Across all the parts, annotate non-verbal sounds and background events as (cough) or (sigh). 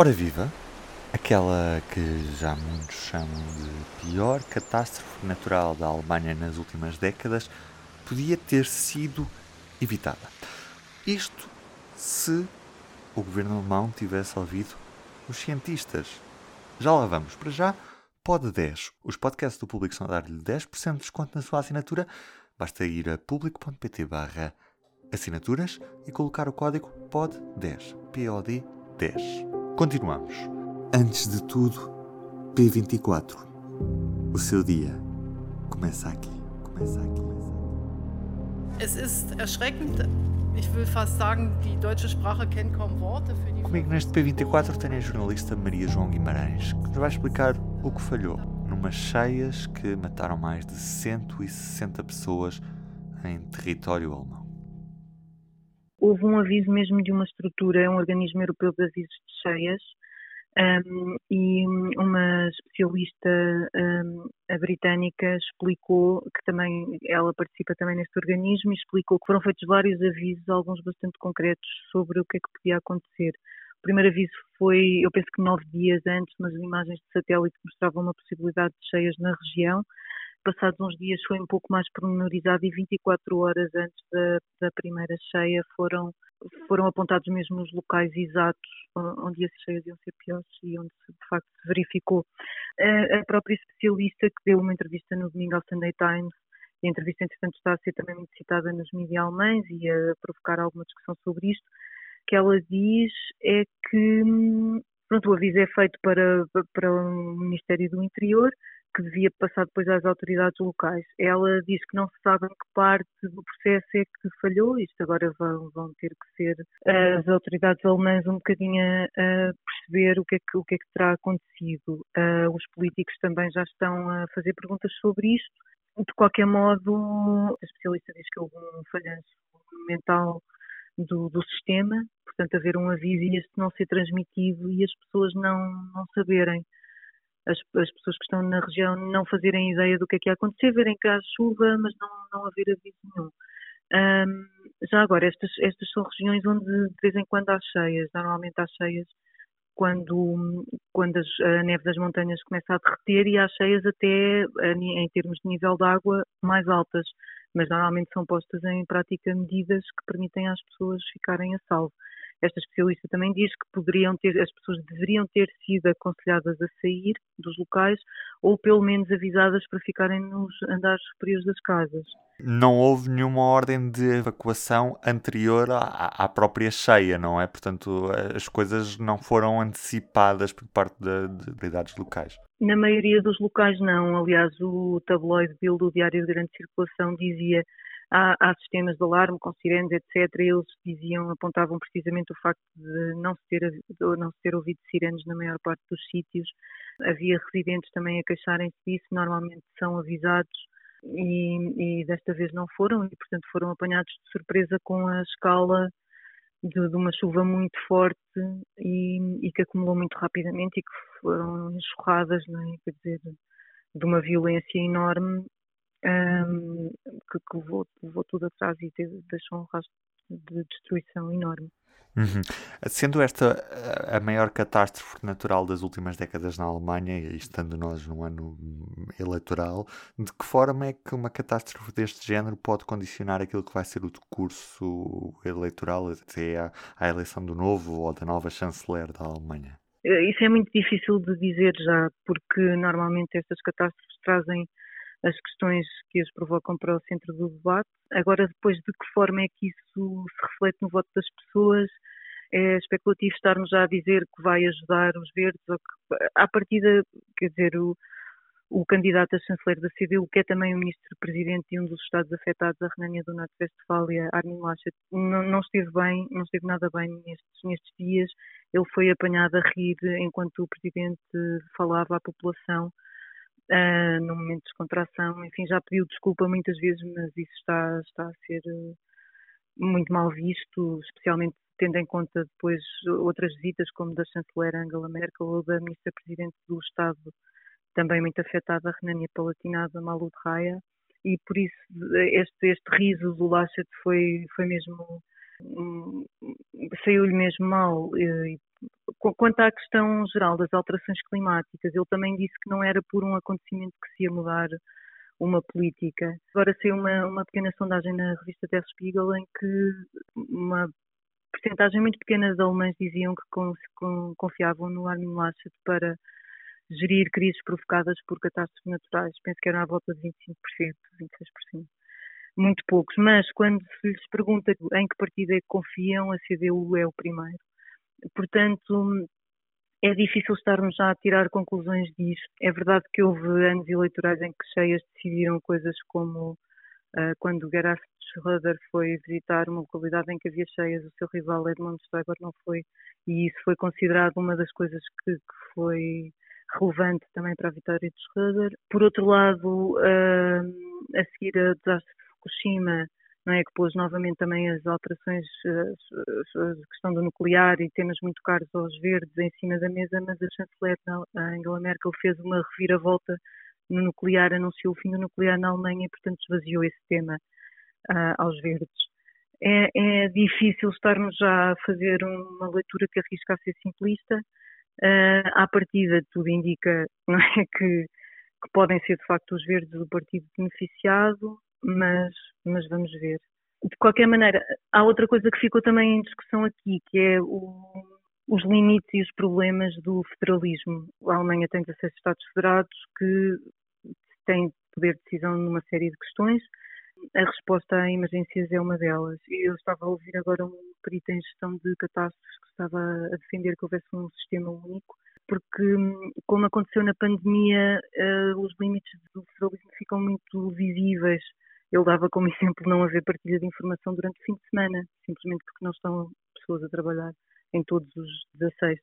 Ora viva, aquela que já muitos chamam de pior catástrofe natural da Alemanha nas últimas décadas podia ter sido evitada. Isto se o governo alemão tivesse ouvido os cientistas. Já lá vamos. Para já, pode 10. Os podcasts do público são a dar-lhe 10% de desconto na sua assinatura. Basta ir a público.pt assinaturas e colocar o código POD10. POD 10. Continuamos. Antes de tudo, P24. O seu dia começa aqui. Começa aqui. Es ist erschreckend. Ich will fast sagen, die deutsche Sprache kennt kaum Worte für die. Comigo neste P24 tenho a jornalista Maria João Guimarães, que nos vai explicar o que falhou numas cheias que mataram mais de 160 pessoas em território alemão houve um aviso mesmo de uma estrutura, é um organismo europeu de avisos de cheias, um, e uma especialista um, britânica explicou que também ela participa também neste organismo e explicou que foram feitos vários avisos, alguns bastante concretos sobre o que é que podia acontecer. O primeiro aviso foi, eu penso que nove dias antes, mas imagens de satélite mostravam uma possibilidade de cheias na região passados uns dias foi um pouco mais pormenorizado e 24 horas antes da, da primeira cheia foram, foram apontados mesmo os locais exatos onde as cheias iam ser piores e onde de facto se verificou. A, própria especialista que deu uma entrevista no domingo ao Sunday Times e a entrevista, entretanto, está a ser também muito citada nos mídias alemães e a provocar alguma discussão sobre isto, que ela diz é que pronto, o aviso é feito para, para o Ministério do Interior, que devia passar depois às autoridades locais. Ela diz que não se sabe em que parte do processo é que falhou, isto agora vão, vão ter que ser as autoridades alemãs um bocadinho a, perceber o que, é que, o que é que terá acontecido. Uh, os políticos também já estão a fazer perguntas sobre isto. De qualquer modo, a especialista diz que houve um falhanço mental do, do, sistema, portanto, haver um aviso e este não ser transmitido e as pessoas não, não saberem as, as, pessoas que estão na região não fazerem ideia do que é que ia acontecer, verem que há chuva, mas não, não haver aviso nenhum. Um, já agora, estas, estas são regiões onde de vez em quando há cheias, normalmente há cheias quando, quando a neve das montanhas começa a derreter e há cheias até em termos de nível de água mais altas, mas normalmente são postas em prática medidas que permitem às pessoas ficarem a salvo. Esta especialista também diz que poderiam ter, as pessoas deveriam ter sido aconselhadas a sair dos locais ou pelo menos avisadas para ficarem nos andares superiores das casas. Não houve nenhuma ordem de evacuação anterior à, à própria cheia, não é? Portanto, as coisas não foram antecipadas por parte de autoridades locais. Na maioria dos locais não. Aliás, o tabloide Bill do Diário de Grande Circulação dizia há, há, sistemas de alarme com sirenes, etc. Eles diziam, apontavam precisamente o facto de não se ter, não se ter ouvido sirenes na maior parte dos sítios. Havia residentes também a queixarem-se disso, normalmente são avisados e, e, desta vez não foram e, portanto, foram apanhados de surpresa com a escala de, de uma chuva muito forte e, e, que acumulou muito rapidamente e que foram enxurradas, não é? quer dizer, de uma violência enorme um, que, que levou, levou, tudo atrás e deixou um rastro de destruição enorme. Uhum. Sendo esta a maior catástrofe natural das últimas décadas na Alemanha, e estando nós num ano eleitoral, de que forma é que uma catástrofe deste género pode condicionar aquilo que vai ser o decurso eleitoral até à, à eleição do novo ou da nova chanceler da Alemanha? Eh, isso é muito difícil de dizer já, porque normalmente estas catástrofes trazem as questões que as provocam para o centro do debate. Agora, depois de que forma é que isso se reflete no voto das pessoas, é especulativo estarmos já a dizer que vai ajudar os verdes, ou que, à partida, quer dizer, o, o candidato a chanceler da CDU, que é também o ministro-presidente de um dos estados afetados, a Renânia do Norte-Westfália, Armin Laschet, não, não, esteve bem, não esteve nada bem nestes, nestes dias. Ele foi apanhado a rir enquanto o presidente falava à população uh, no momento de descontração. Enfim, já pediu desculpa muitas vezes, mas isso está, está a ser eh, muito mal visto, especialmente tendo em conta depois outras visitas, como da chanceler Angela Merkel ou da ministra-presidente do Estado, também muito afetada, a Renânia Palatinada, Malu de Raia, e por isso este, este riso do Laschet foi, foi mesmo, saiu-lhe mesmo mal, e quanto à questão geral das alterações climáticas, ele também disse que não era por um acontecimento que se ia mudar uma política. Agora saiu uma, uma pequena sondagem na revista Der Spiegel em que uma porcentagem muito pequena de alemães diziam que confiavam no Armin Laschet para gerir crises provocadas por catástrofes naturais. Penso que eram à volta de 25%, 26%. Muito poucos. Mas quando se lhes pergunta em que partido é que confiam, a CDU é o primeiro. Portanto, é difícil estarmos já a tirar conclusões disto. É verdade que houve anos eleitorais em que cheias decidiram coisas como uh, quando Gerhard Schröder foi visitar uma localidade em que havia cheias, o seu rival Edmund Stoiber não foi, e isso foi considerado uma das coisas que, que foi relevante também para a vitória de Schröder. Por outro lado, uh, a seguir a desastre de Fukushima, não é que pôs novamente também as alterações, a questão do nuclear e temas muito caros aos verdes em cima da mesa, mas a chanceler Angela Merkel fez uma reviravolta no nuclear, anunciou o fim do nuclear na Alemanha e, portanto, esvaziou esse tema uh, aos verdes. É, é, difícil estarmos já a fazer uma leitura que arrisca a ser simplista. Uh, à partida, tudo indica (laughs) não é, que, que podem ser, de facto, os verdes o partido beneficiado, mas, mas vamos ver. De qualquer maneira, há outra coisa que ficou também em discussão aqui, que é o, os limites e os problemas do federalismo. A Alemanha tem 16 Estados federados que têm poder de decisão numa série de questões. A resposta a emergências é uma delas. Eu estava a ouvir agora um perito em gestão de catástrofes que estava a defender que houvesse um sistema único porque, como aconteceu na pandemia, uh, os limites do federalismo ficam muito visíveis. Ele dava como exemplo não haver partilha de informação durante o fim de semana, simplesmente porque não estão pessoas a trabalhar em todos os 16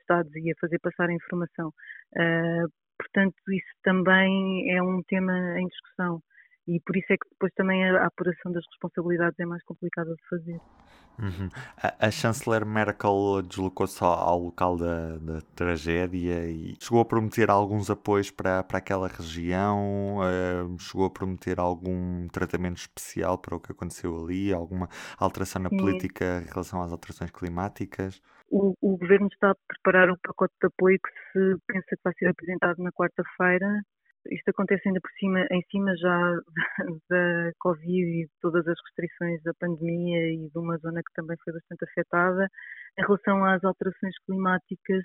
estados e a fazer passar a informação. Uh, portanto, isso também é um tema em discussão e por isso é que depois também a apuração das responsabilidades é mais complicada de fazer. Uhum. A, a, chanceler Merkel deslocou-se ao, ao, local da, da, tragédia e chegou a prometer alguns apoios para, para aquela região, uh, chegou a prometer algum tratamento especial para o que aconteceu ali, alguma alteração na Sim. política em relação às alterações climáticas. O, o, governo está a preparar um pacote de apoio que se pensa que vai ser apresentado na quarta-feira isto acontece ainda por cima, em cima já (laughs) da Covid e de todas as restrições da pandemia e de uma zona que também foi bastante afetada. Em relação às alterações climáticas,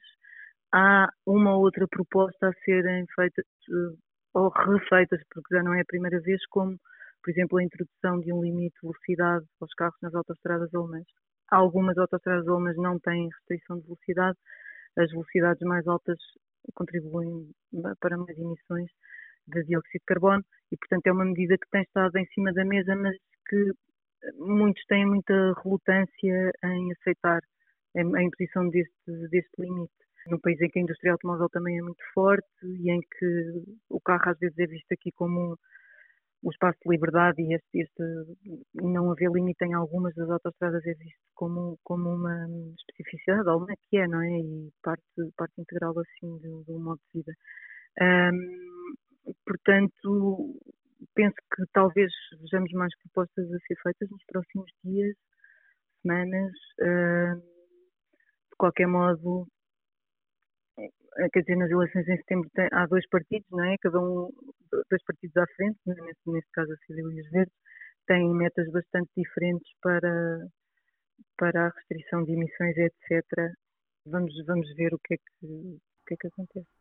há uma ou outra proposta a serem feitas eh, ou refeitas, porque já não é a primeira vez, como, por exemplo, a introdução de um limite de velocidade aos carros nas autostradas alemãs. Algumas autostradas alemãs não têm restrição de velocidade, as velocidades mais altas contribuem para mais emissões de dióxido de carbono e, portanto, é uma medida que tem estado em cima da mesa, mas que muitos têm muita relutância em aceitar a imposição deste, deste limite. Num país em que a indústria automóvel também é muito forte e em que o carro às vezes é visto aqui como o espaço de liberdade e este, este, não haver limite em algumas das autostradas visto como, como uma especificidade, alguma que é, não é? E parte, parte integral assim do, do modo de vida. Um, portanto, penso que talvez vejamos mais propostas a ser feitas nos próximos dias, semanas. Um, de qualquer modo, quer dizer, nas eleições em setembro tem, há dois partidos, não é? Cada um, dois partidos à frente, neste, neste caso a CDU e os Verdes, têm metas bastante diferentes para, para a restrição de emissões, etc. Vamos, vamos ver o que é que, o que, é que acontece.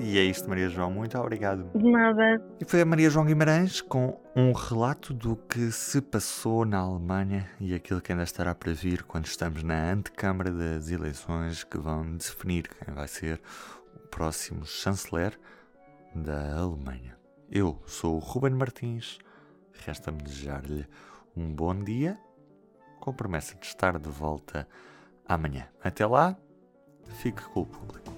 E é isto, Maria João. Muito obrigado. De nada. E foi a Maria João Guimarães com um relato do que se passou na Alemanha e aquilo que ainda estará para vir quando estamos na antecâmara das eleições que vão definir quem vai ser o próximo chanceler da Alemanha. Eu sou o Ruben Martins. Resta-me desejar-lhe um bom dia com promessa de estar de volta amanhã. Até lá, fique com o público.